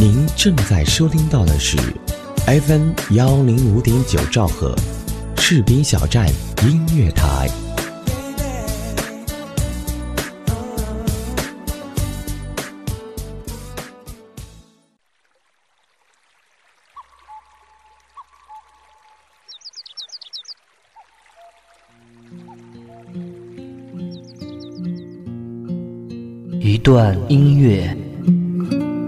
您正在收听到的是 FM 幺零五点九兆赫，士兵小站音乐台。一段音乐，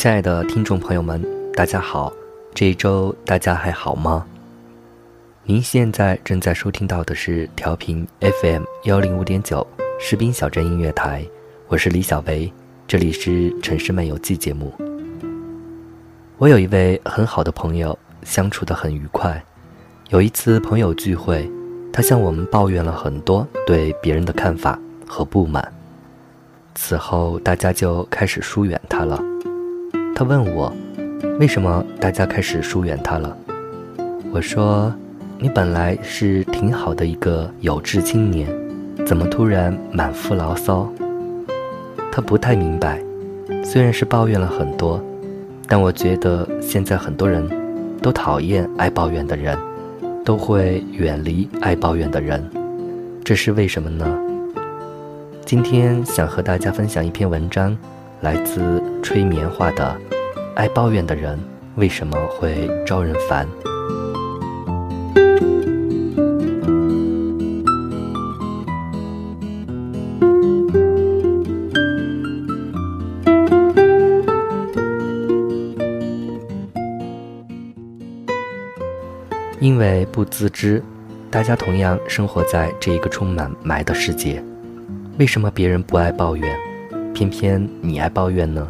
亲爱的听众朋友们，大家好，这一周大家还好吗？您现在正在收听到的是调频 FM 幺零五点九士兵小镇音乐台，我是李小维，这里是城市漫游记节目。我有一位很好的朋友，相处的很愉快。有一次朋友聚会，他向我们抱怨了很多对别人的看法和不满，此后大家就开始疏远他了。他问我，为什么大家开始疏远他了？我说，你本来是挺好的一个有志青年，怎么突然满腹牢骚？他不太明白，虽然是抱怨了很多，但我觉得现在很多人都讨厌爱抱怨的人，都会远离爱抱怨的人，这是为什么呢？今天想和大家分享一篇文章。来自吹棉花的爱抱怨的人为什么会招人烦？因为不自知，大家同样生活在这一个充满霾的世界。为什么别人不爱抱怨？偏偏你爱抱怨呢，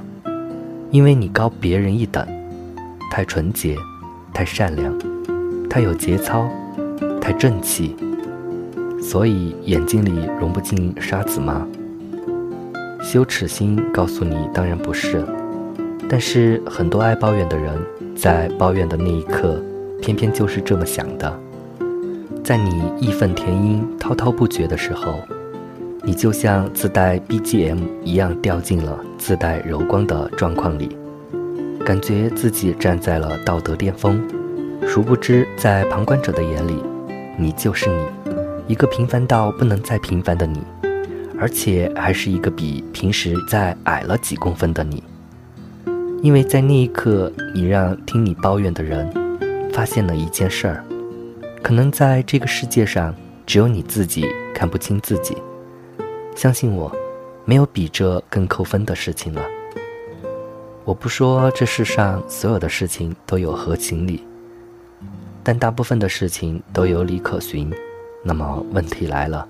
因为你高别人一等，太纯洁，太善良，太有节操，太正气，所以眼睛里容不进沙子吗？羞耻心告诉你，当然不是。但是很多爱抱怨的人，在抱怨的那一刻，偏偏就是这么想的。在你义愤填膺、滔滔不绝的时候。你就像自带 BGM 一样掉进了自带柔光的状况里，感觉自己站在了道德巅峰。殊不知，在旁观者的眼里，你就是你，一个平凡到不能再平凡的你，而且还是一个比平时再矮了几公分的你。因为在那一刻，你让听你抱怨的人发现了一件事儿：可能在这个世界上，只有你自己看不清自己。相信我，没有比这更扣分的事情了。我不说这世上所有的事情都有合情理，但大部分的事情都有理可循。那么问题来了，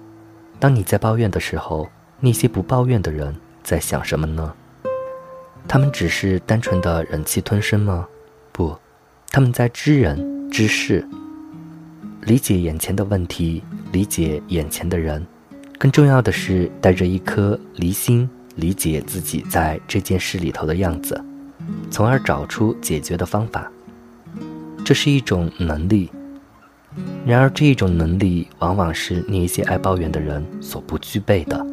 当你在抱怨的时候，那些不抱怨的人在想什么呢？他们只是单纯的忍气吞声吗？不，他们在知人知事，理解眼前的问题，理解眼前的人。更重要的是，带着一颗离心，理解自己在这件事里头的样子，从而找出解决的方法。这是一种能力。然而，这一种能力往往是那些爱抱怨的人所不具备的。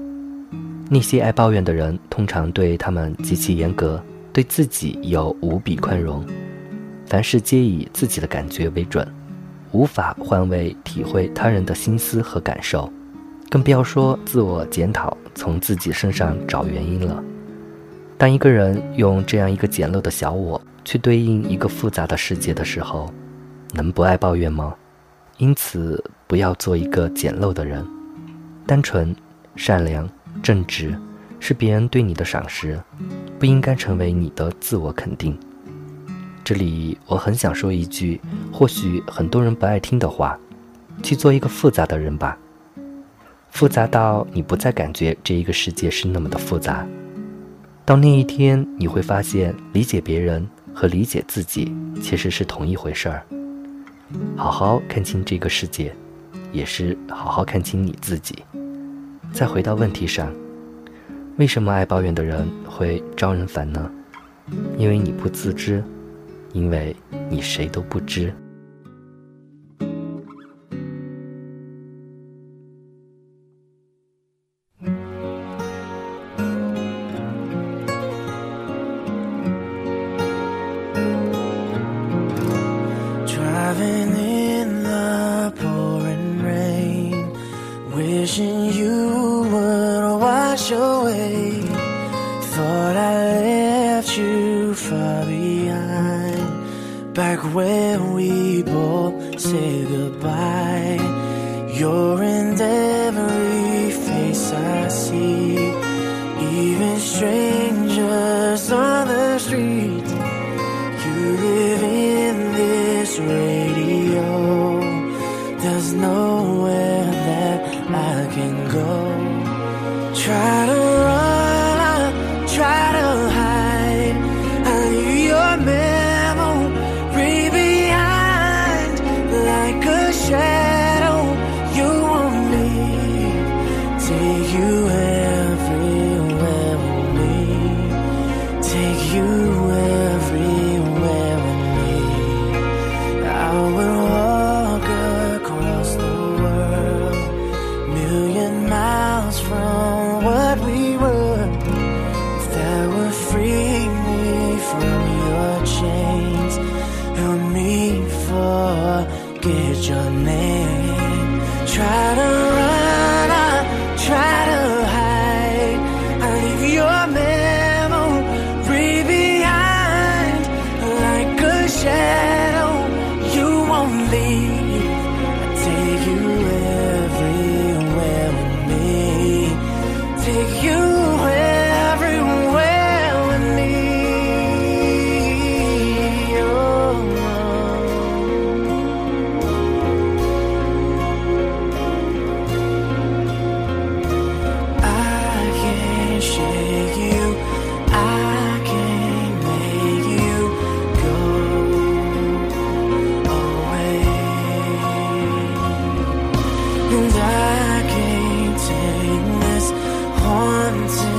那些爱抱怨的人，通常对他们极其严格，对自己有无比宽容，凡事皆以自己的感觉为准，无法换位体会他人的心思和感受。更不要说自我检讨，从自己身上找原因了。当一个人用这样一个简陋的小我去对应一个复杂的世界的时候，能不爱抱怨吗？因此，不要做一个简陋的人。单纯、善良、正直，是别人对你的赏识，不应该成为你的自我肯定。这里我很想说一句，或许很多人不爱听的话：去做一个复杂的人吧，复杂到你不再感觉这一个世界是那么的复杂。到那一天，你会发现，理解别人和理解自己其实是同一回事儿。好好看清这个世界，也是好好看清你自己。再回到问题上，为什么爱抱怨的人会招人烦呢？因为你不自知，因为你谁都不知。Driving in the pouring rain, wishing you would wash away. Thought I left you far behind, back when we both said goodbye. You're in every face I see, even straight. Nowhere that I can go. Try 这美。dancing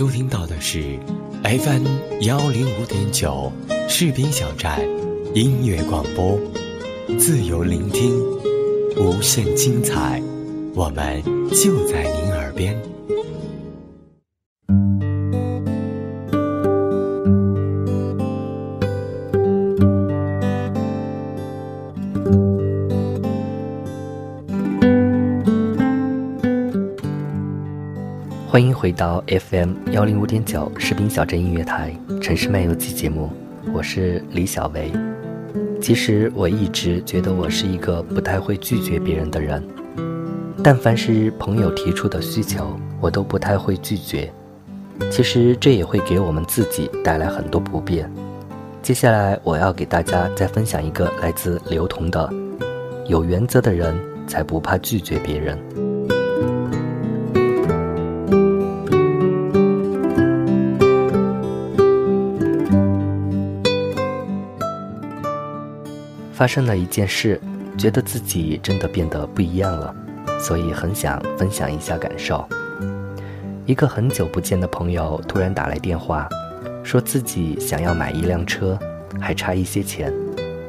收听到的是 FM 幺零五点九士兵小站音乐广播，自由聆听，无限精彩，我们就在您耳边。回到 FM 幺零五点九士兵小镇音乐台城市漫游记节目，我是李小维。其实我一直觉得我是一个不太会拒绝别人的人，但凡是朋友提出的需求，我都不太会拒绝。其实这也会给我们自己带来很多不便。接下来我要给大家再分享一个来自刘同的：有原则的人才不怕拒绝别人。发生了一件事，觉得自己真的变得不一样了，所以很想分享一下感受。一个很久不见的朋友突然打来电话，说自己想要买一辆车，还差一些钱，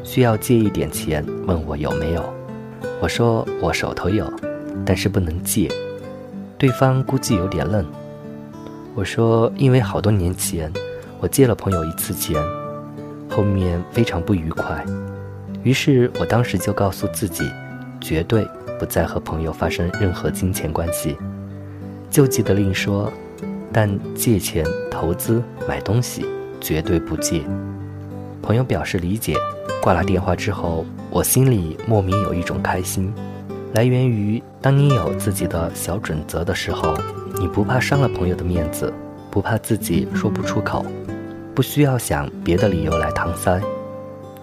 需要借一点钱，问我有没有。我说我手头有，但是不能借。对方估计有点愣。我说因为好多年前我借了朋友一次钱，后面非常不愉快。于是我当时就告诉自己，绝对不再和朋友发生任何金钱关系。就记得另说，但借钱、投资、买东西绝对不借。朋友表示理解，挂了电话之后，我心里莫名有一种开心，来源于当你有自己的小准则的时候，你不怕伤了朋友的面子，不怕自己说不出口，不需要想别的理由来搪塞。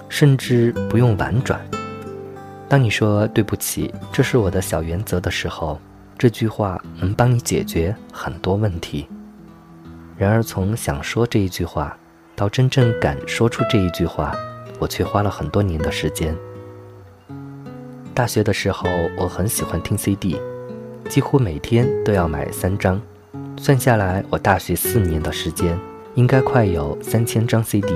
甚至不用婉转。当你说“对不起，这是我的小原则”的时候，这句话能帮你解决很多问题。然而，从想说这一句话到真正敢说出这一句话，我却花了很多年的时间。大学的时候，我很喜欢听 CD，几乎每天都要买三张，算下来，我大学四年的时间应该快有三千张 CD。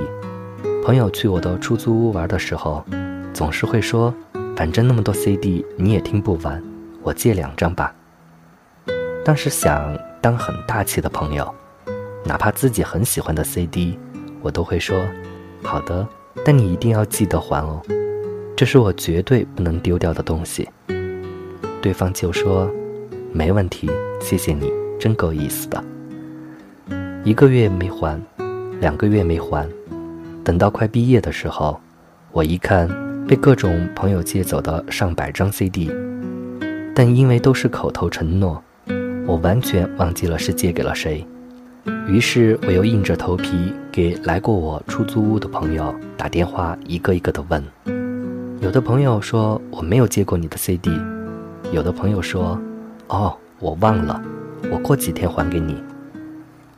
朋友去我的出租屋玩的时候，总是会说：“反正那么多 CD 你也听不完，我借两张吧。”当时想当很大气的朋友，哪怕自己很喜欢的 CD，我都会说：“好的，但你一定要记得还哦，这是我绝对不能丢掉的东西。”对方就说：“没问题，谢谢你，真够意思的。”一个月没还，两个月没还。等到快毕业的时候，我一看被各种朋友借走的上百张 CD，但因为都是口头承诺，我完全忘记了是借给了谁。于是我又硬着头皮给来过我出租屋的朋友打电话，一个一个的问。有的朋友说我没有借过你的 CD，有的朋友说，哦，我忘了，我过几天还给你。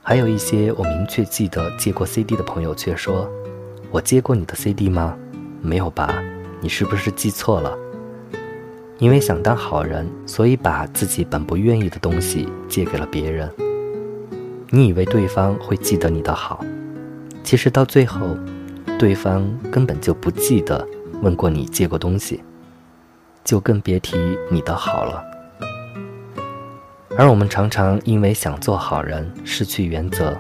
还有一些我明确记得借过 CD 的朋友却说。我接过你的 CD 吗？没有吧？你是不是记错了？因为想当好人，所以把自己本不愿意的东西借给了别人。你以为对方会记得你的好，其实到最后，对方根本就不记得问过你借过东西，就更别提你的好了。而我们常常因为想做好人，失去原则，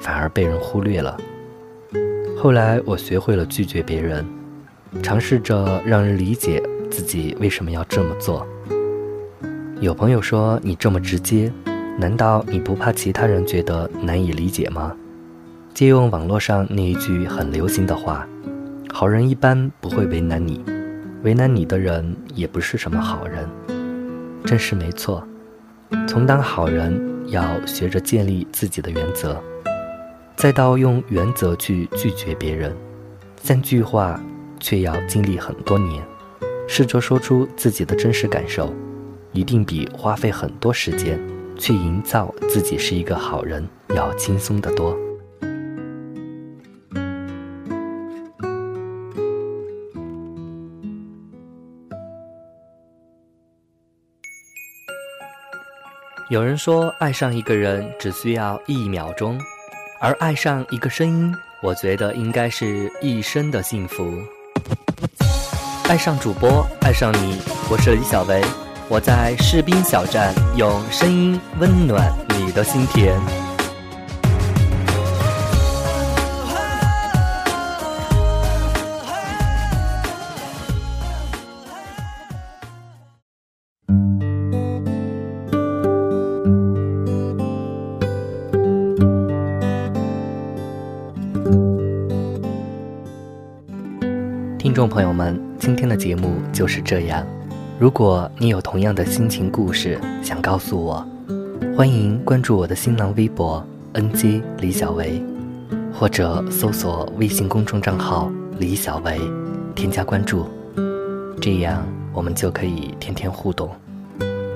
反而被人忽略了。后来我学会了拒绝别人，尝试着让人理解自己为什么要这么做。有朋友说你这么直接，难道你不怕其他人觉得难以理解吗？借用网络上那一句很流行的话：“好人一般不会为难你，为难你的人也不是什么好人。”真是没错，从当好人要学着建立自己的原则。再到用原则去拒绝别人，三句话却要经历很多年。试着说出自己的真实感受，一定比花费很多时间去营造自己是一个好人要轻松得多。有人说，爱上一个人只需要一秒钟。而爱上一个声音，我觉得应该是一生的幸福。爱上主播，爱上你，我是李小维，我在士兵小站用声音温暖你的心田。众朋友们，今天的节目就是这样。如果你有同样的心情故事想告诉我，欢迎关注我的新浪微博 “ng 李小维”，或者搜索微信公众账号“李小维”，添加关注，这样我们就可以天天互动。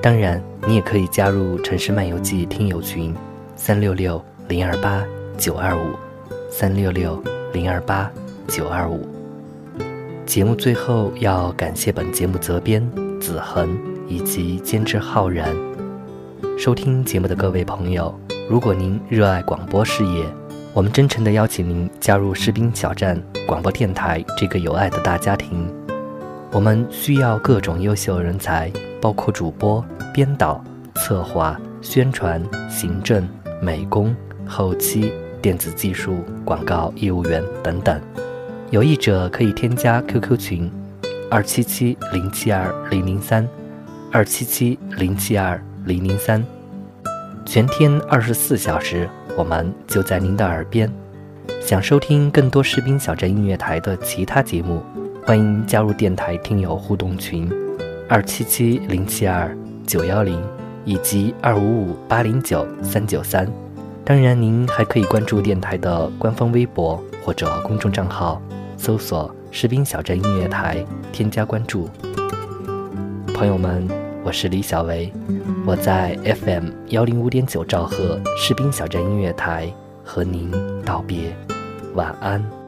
当然，你也可以加入《城市漫游记》听友群：三六六零二八九二五，三六六零二八九二五。节目最后要感谢本节目责编子恒以及监制浩然。收听节目的各位朋友，如果您热爱广播事业，我们真诚地邀请您加入士兵小站广播电台这个有爱的大家庭。我们需要各种优秀人才，包括主播、编导、策划、宣传、行政、美工、后期、电子技术、广告业务员等等。有意者可以添加 QQ 群：二七七零七二零零三，二七七零七二零零三。全天二十四小时，我们就在您的耳边。想收听更多士兵小站音乐台的其他节目，欢迎加入电台听友互动群：二七七零七二九幺零以及二五五八零九三九三。当然，您还可以关注电台的官方微博或者公众账号。搜索“士兵小镇音乐台”，添加关注。朋友们，我是李小维，我在 FM 幺零五点九兆赫士兵小镇音乐台和您道别，晚安。